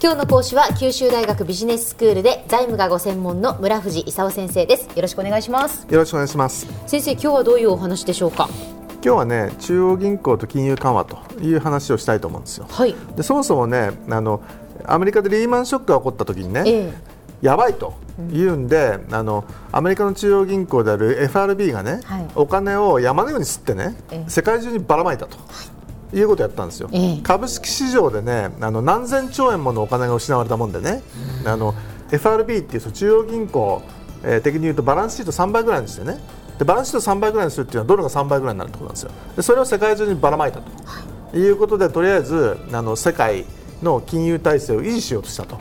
今日の講師は九州大学ビジネススクールで財務がご専門の村藤勲先生です。よろしくお願いします。よろしくお願いします。先生今日はどういうお話でしょうか？今日はね中央銀行と金融緩和という話をしたいと思うんですよ。はい。でそもそもねあのアメリカでリーマンショックが起こった時にね、ええ。やばいというんで、あのアメリカの中央銀行である FRB がね、はい。お金を山のように吸ってね、ええ。世界中にばらまいたと。いうことをやったんですよ、ええ。株式市場でねあの何千兆円ものお金が失われたもんでね、あの FRB っていう中央銀行、えー的に言うとバランスシート3倍ぐらいにしてね。でバランスシート3倍ぐらいにするっていうのはドルが3倍ぐらいになるってことなんですよ。でそれを世界中にばらまいたと、い、うことでとりあえずあの世界の金融体制を維持しようとしたと、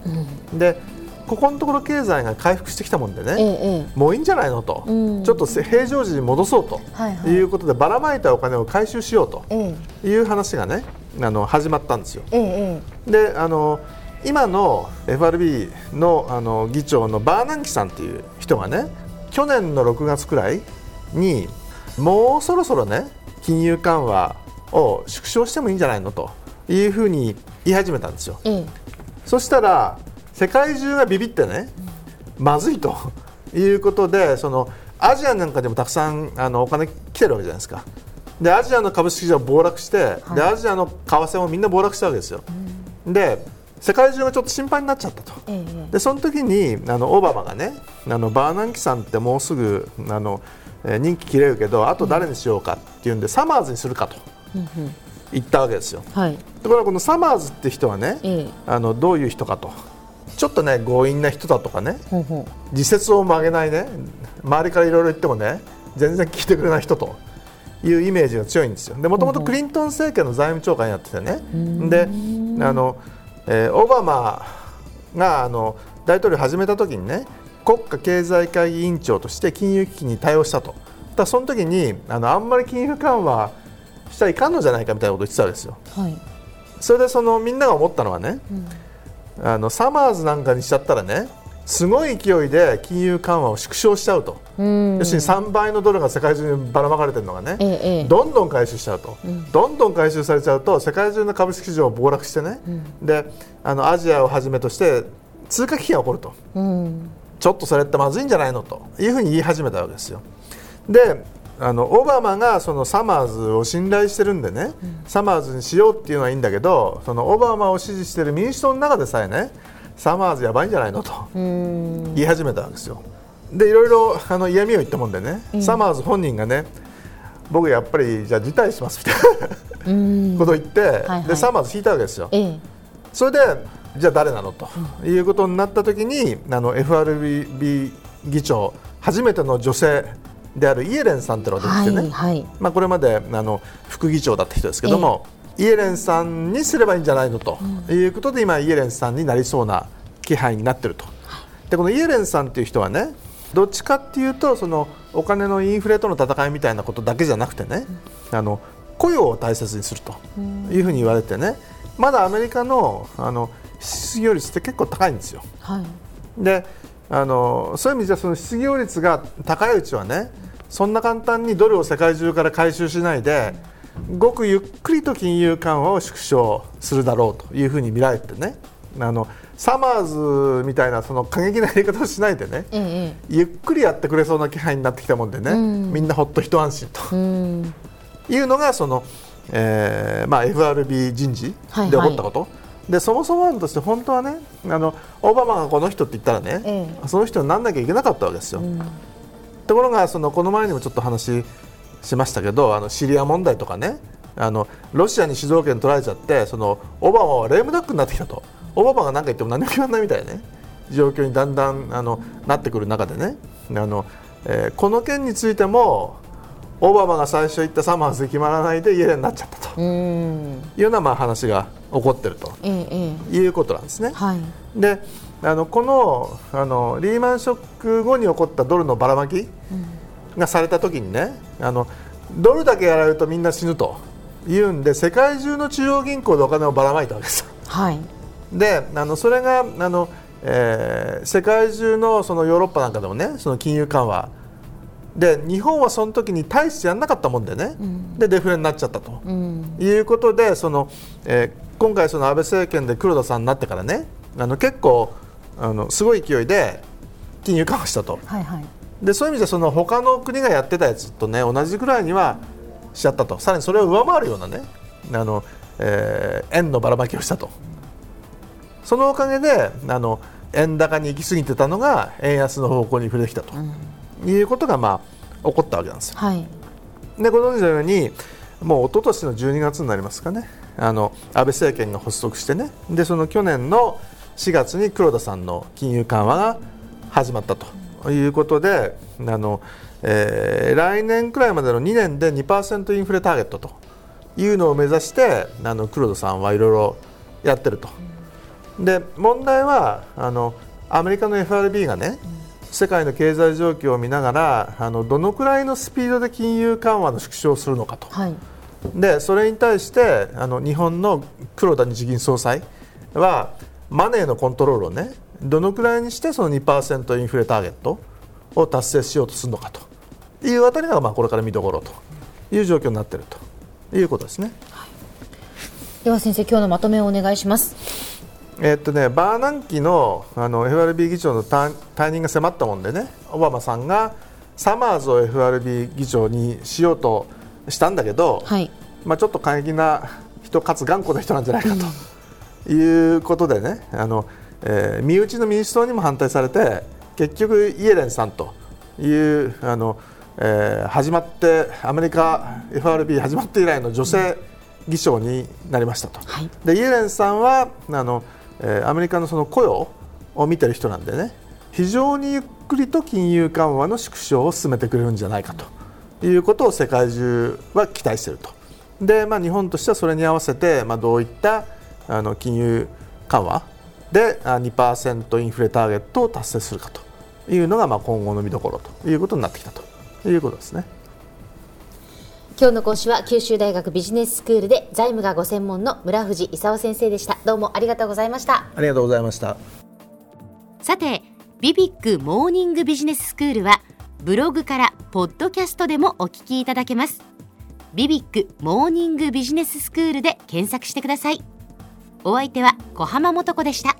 でここのところ経済が回復してきたもんでね、ええもういいんじゃないのと、うん。ちょっと平常時に戻そうと、はいうことでばらまいたお金を回収しようとええ。いう話がねあの始まったんですよ。ええであの今の FRB のあの議長のバーナンキさんっていう人がね去年の6月くらいにもうそろそろね金融緩和を縮小してもいいんじゃないのというふうに言い始めたんですよ。ええ。そしたら世界中がビビってね、まずいと いうことでそのアジアなんかでもたくさんあのお金来てるわけじゃないですか。でアジアの株式市場暴落して、でアジアの為替もみんな暴落したわけですよ。で世界中がちょっと心配になっちゃったと。ええでその時にあのオバマがねあのバーナンキさんってもうすぐあの、えー任期切れるけどあと誰にしようかっていうんで、サマーズにするかと言ったわけですよ。はいところがこのサマーズって人はね、ええあのどういう人かとちょっとね強引な人だとかね自説を曲げないね周りからいろいろ言ってもね全然聞いてくれない人というイメージが強いんですよ。でもともとクリントン政権の財務長官やっててね。であの、えーオバマがあの大統領始めた時にね国家経済会議委員長として金融危機に対応したと。だその時にあのあんまり金融緩和しちゃいかんのじゃないかみたいなことを言ってたわけですよ。うはい。それでそのみんなが思ったのはね、あのサマーズなんかにしちゃったらねすごい勢いで金融緩和を縮小しちゃうと、うん。要するに3倍のドルが世界中にばらまかれてるのがね、ええええ。どんどん回収しちゃうと、どんどん回収されちゃうと世界中の株式市場暴落してね、であのアジアをはじめとして通貨危機が起こると。うん。ちょっとそれってまずいんじゃないの？というふうに言い始めたわけですよ。であのオバマがそのサマーズを信頼してるんでね、サマーズにしようっていうのはいいんだけどそのオバマを支持している民主党の中でさえねサマーズやばいんじゃないのとうん。言い始めたわけですよ。でいろいろあの嫌味を言ったもんでね、サマーズ本人がね僕やっぱりじゃあ辞退しますみたいなことを言って、はいでサマーズ引いたわけですよ。ええ。それでじゃあ誰なのということになった時にあの FRB 議長初めての女性であるイエレンさんっていうのが出てきてね、はいはい。まあ、これまであの副議長だった人ですけども、イエレンさんにすればいいんじゃないのということで、今イエレンさんになりそうな気配になってると。でこのイエレンさんっていう人はねどっちかっていうとそのお金のインフレとの戦いみたいなことだけじゃなくてねあの雇用を大切にするというふうに言われてねまだアメリカのあの失業率って結構高いんですよ。はい。であのそういう意味じゃその失業率が高いうちはねそんな簡単にドルを世界中から回収しないでごくゆっくりと金融緩和を縮小するだろうというふうに見られてね。あのサマーズみたいなその過激なやり方をしないでねええゆっくりやってくれそうな気配になってきたもんでね、みんなほっと一安心と。ええうん。いうのがその、えーまあ、FRB 人事はいで起こったこと、でそもそも論として本当はねあのオバマがこの人って言ったらね、えその人にならなきゃいけなかったわけですよ。ところがそのこの前にもちょっと話しましたけどあのシリア問題とかね。あのロシアに主導権取られちゃってそのオバマはレームダックになってきたと。オバマが何か言っても何も決まらないみたいなね。状況にだんだんあのなってくる中でね。あの、えーこの件についてもオバマが最初言ったサマーズで決まらないでイエレンになっちゃったと。うん。いうようなまあ話が起こってるということなんですね。はい。であのこのあのリーマンショック後に起こったドルのばらまきがされた時にねあのドルだけやられるとみんな死ぬというんで世界中の中央銀行でお金をばらまいたわけです。よ。はい。であのそれがあの、えー世界中のそのヨーロッパなんかでもねその金融緩和。で日本はその時に大してやらなかったもんでね、でデフレになっちゃったと、うん。いうことでその、えー今回その安倍政権で黒田さんになってからねあの結構あのすごい勢いで金融緩和したと。はいはい。でそういう意味でその他の国がやってたやつとね同じぐらいにはしちゃったと。さらにそれを上回るようなねあの、えー円のばらまきをしたと。そのおかげであの円高に行き過ぎてたのが円安の方向に触れてきたと、いうことが、まあ、起こったわけなんですよ。はい。でご存知のようにもう一昨年の12月になりますかねあの安倍政権が発足してね。でその去年の4月に黒田さんの金融緩和が始まったということであの、えー来年くらいまでの2年で2%インフレターゲットというのを目指してあの黒田さんはいろいろやってると。で問題はあのアメリカの FRB がね世界の経済状況を見ながらあのどのくらいのスピードで金融緩和の縮小をするのかと。はい。でそれに対してあの日本の黒田日銀総裁はマネーのコントロールをねどのくらいにしてその2%インフレターゲットを達成しようとするのかと。いうあたりがまあこれから見どころという状況になっていると。いうことですね。では先生今日のまとめをお願いします。えっとね、バーナンキのあの FRB 議長の退退任が迫ったもんでねオバマさんがサマーズを FRB 議長にしようとしたんだけど、はい。まあ、ちょっと過激な人かつ頑固な人なんじゃないかと。いうことでねあの、えー身内の民主党にも反対されて結局イエレンさんというあの、えー始まってアメリカ FRB 始まって以来の女性議長になりましたと。はい。でイエレンさんはあの、えーアメリカのその雇用を見てる人なんでね非常にゆっくりと金融緩和の縮小を進めてくれるんじゃないかということを世界中は期待しているとで、まあ、日本としてはそれに合わせて、まあ、どういったあの金融緩和であ2%インフレターゲットを達成するかというのが、まあ、今後の見どころということになってきたということですね。今日の講師は九州大学ビジネススクールで財務がご専門の村藤勲先生でしたどうもありがとうございましたありがとうございました。さてビビックモーニングビジネススクールはブログからポッドキャストでもお聞きいただけます。ビビックモーニングビジネススクールで検索してください。お相手は小浜もとこでした。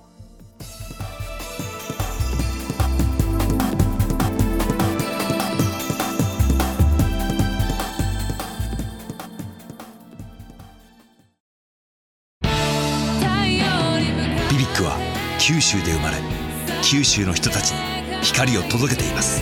BBIQ は九州で生まれ九州の人たちに光を届けています。